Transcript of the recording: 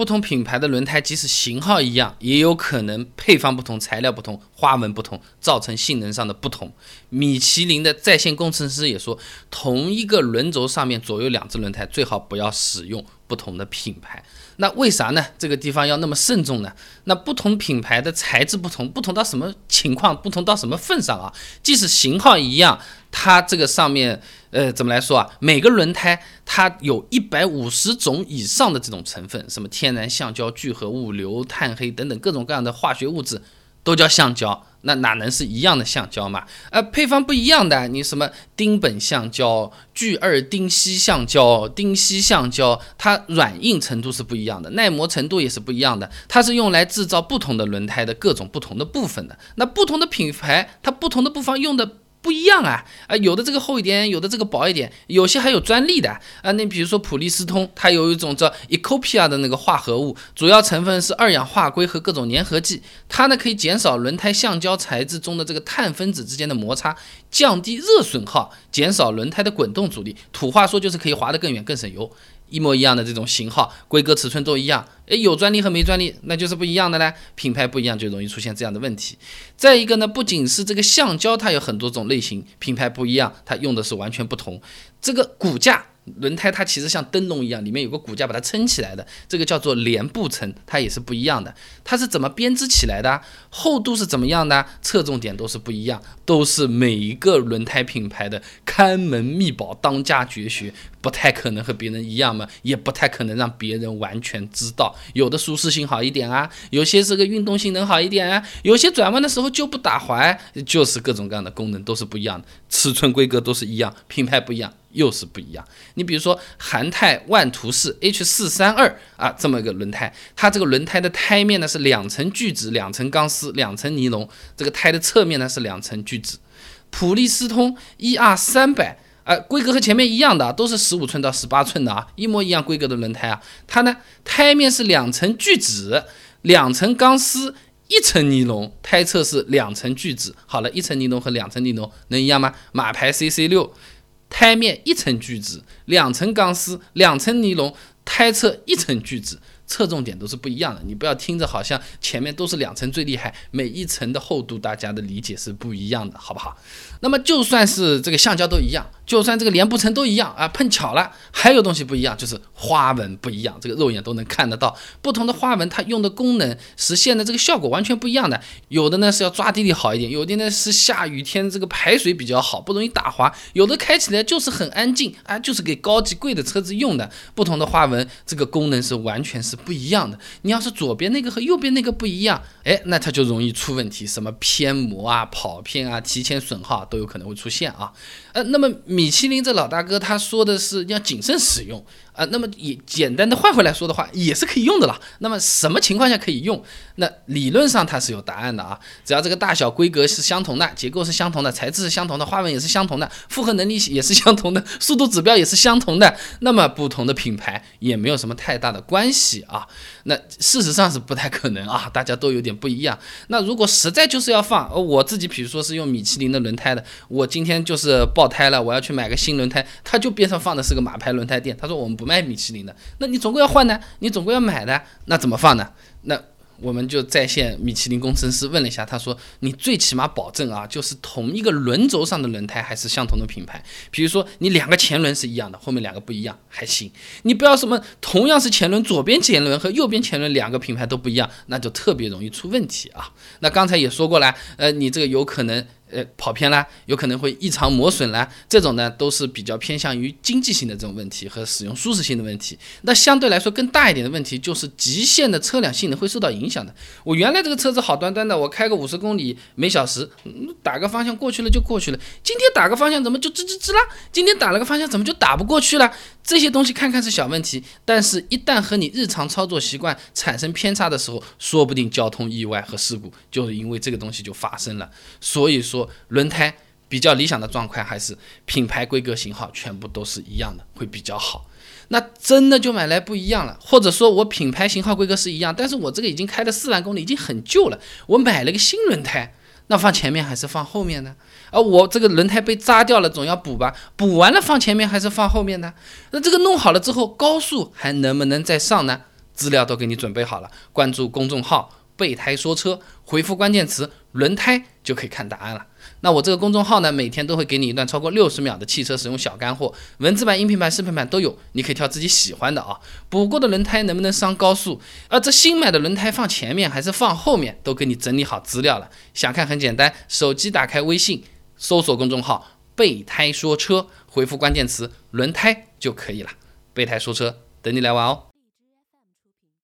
不同品牌的轮胎即使型号一样，也有可能配方不同、材料不同、花纹不同，造成性能上的不同。米其林的在线工程师也说，同一个轮轴上面左右两只轮胎最好不要使用不同的品牌。那为啥呢？这个地方要那么慎重呢？那不同品牌的材质不同，不同到什么情况？不同到什么份上啊？即使型号一样，它这个上面，呃，怎么来说啊？每个轮胎它有一百五十种以上的这种成分，什么天然橡胶聚合物、硫炭黑等等各种各样的化学物质，都叫橡胶。那哪能是一样的橡胶嘛？呃，配方不一样的，你什么丁苯橡胶、聚二丁烯橡胶、丁烯橡胶，它软硬程度是不一样的，耐磨程度也是不一样的。它是用来制造不同的轮胎的各种不同的部分的。那不同的品牌，它不同的部分用的。不一样啊，啊，有的这个厚一点，有的这个薄一点，有些还有专利的啊。那比如说普利司通，它有一种叫 Ecopia 的那个化合物，主要成分是二氧化硅和各种粘合剂，它呢可以减少轮胎橡胶材质中的这个碳分子之间的摩擦，降低热损耗，减少轮胎的滚动阻力。土话说就是可以滑得更远，更省油。一模一样的这种型号、规格、尺寸都一样，诶，有专利和没专利那就是不一样的嘞。品牌不一样就容易出现这样的问题。再一个呢，不仅是这个橡胶，它有很多种类型，品牌不一样，它用的是完全不同。这个骨架。轮胎它其实像灯笼一样，里面有个骨架把它撑起来的，这个叫做连布层，它也是不一样的。它是怎么编织起来的？厚度是怎么样的？侧重点都是不一样，都是每一个轮胎品牌的看门秘宝、当家绝学，不太可能和别人一样嘛，也不太可能让别人完全知道。有的舒适性好一点啊，有些这个运动性能好一点啊，有些转弯的时候就不打滑，就是各种各样的功能都是不一样的，尺寸规格都是一样，品牌不一样。又是不一样。你比如说韩泰万图仕 H 四三二啊，这么一个轮胎，它这个轮胎的胎面呢是两层聚酯、两层钢丝、两层尼龙，这个胎的侧面呢是两层聚酯。普利司通 ER 三百啊，规格和前面一样的，都是十五寸到十八寸的啊，一模一样规格的轮胎啊。它呢胎面是两层聚酯、两层钢丝、一层尼龙，胎侧是两层聚酯。好了，一层尼龙和两层尼龙能一样吗？马牌 CC 六。胎面一层聚酯，两层钢丝，两层尼龙，胎侧一层聚酯。侧重点都是不一样的，你不要听着好像前面都是两层最厉害，每一层的厚度大家的理解是不一样的，好不好？那么就算是这个橡胶都一样，就算这个连布成都一样啊，碰巧了，还有东西不一样，就是花纹不一样，这个肉眼都能看得到，不同的花纹它用的功能实现的这个效果完全不一样的，有的呢是要抓地力好一点，有的呢是下雨天这个排水比较好，不容易打滑，有的开起来就是很安静啊，就是给高级贵的车子用的，不同的花纹这个功能是完全是。不一样的，你要是左边那个和右边那个不一样，哎，那它就容易出问题，什么偏磨啊、跑偏啊、提前损耗都有可能会出现啊。呃，那么米其林这老大哥他说的是要谨慎使用。啊，那么也简单的换回来说的话，也是可以用的了。那么什么情况下可以用？那理论上它是有答案的啊，只要这个大小规格是相同的，结构是相同的，材质是相同的，花纹也是相同的，负荷能力也是相同的，速度指标也是相同的，那么不同的品牌也没有什么太大的关系啊。那事实上是不太可能啊，大家都有点不一样。那如果实在就是要放，我自己比如说是用米其林的轮胎的，我今天就是爆胎了，我要去买个新轮胎，他就边上放的是个马牌轮胎店，他说我们不。卖米其林的，那你总归要换的，你总归要买的，那怎么放呢？那我们就在线米其林工程师问了一下，他说你最起码保证啊，就是同一个轮轴上的轮胎还是相同的品牌。比如说你两个前轮是一样的，后面两个不一样还行。你不要什么同样是前轮，左边前轮和右边前轮两个品牌都不一样，那就特别容易出问题啊。那刚才也说过了，呃，你这个有可能。呃，跑偏啦，有可能会异常磨损啦，这种呢都是比较偏向于经济性的这种问题和使用舒适性的问题。那相对来说更大一点的问题就是极限的车辆性能会受到影响的。我原来这个车子好端端的，我开个五十公里每小时，打个方向过去了就过去了。今天打个方向怎么就吱吱吱啦？今天打了个方向怎么就打不过去了？这些东西看看是小问题，但是一旦和你日常操作习惯产生偏差的时候，说不定交通意外和事故就是因为这个东西就发生了。所以说。轮胎比较理想的状况还是品牌、规格、型号全部都是一样的会比较好。那真的就买来不一样了，或者说我品牌、型号、规格是一样，但是我这个已经开了四万公里，已经很旧了。我买了个新轮胎，那放前面还是放后面呢？啊我这个轮胎被扎掉了，总要补吧？补完了放前面还是放后面呢？那这个弄好了之后，高速还能不能再上呢？资料都给你准备好了。关注公众号“备胎说车”，回复关键词“轮胎”就可以看答案了。那我这个公众号呢，每天都会给你一段超过六十秒的汽车使用小干货，文字版、音频版、视频版都有，你可以挑自己喜欢的啊。补过的轮胎能不能上高速？而这新买的轮胎放前面还是放后面，都给你整理好资料了。想看很简单，手机打开微信，搜索公众号“备胎说车”，回复关键词“轮胎”就可以了。备胎说车，等你来玩哦。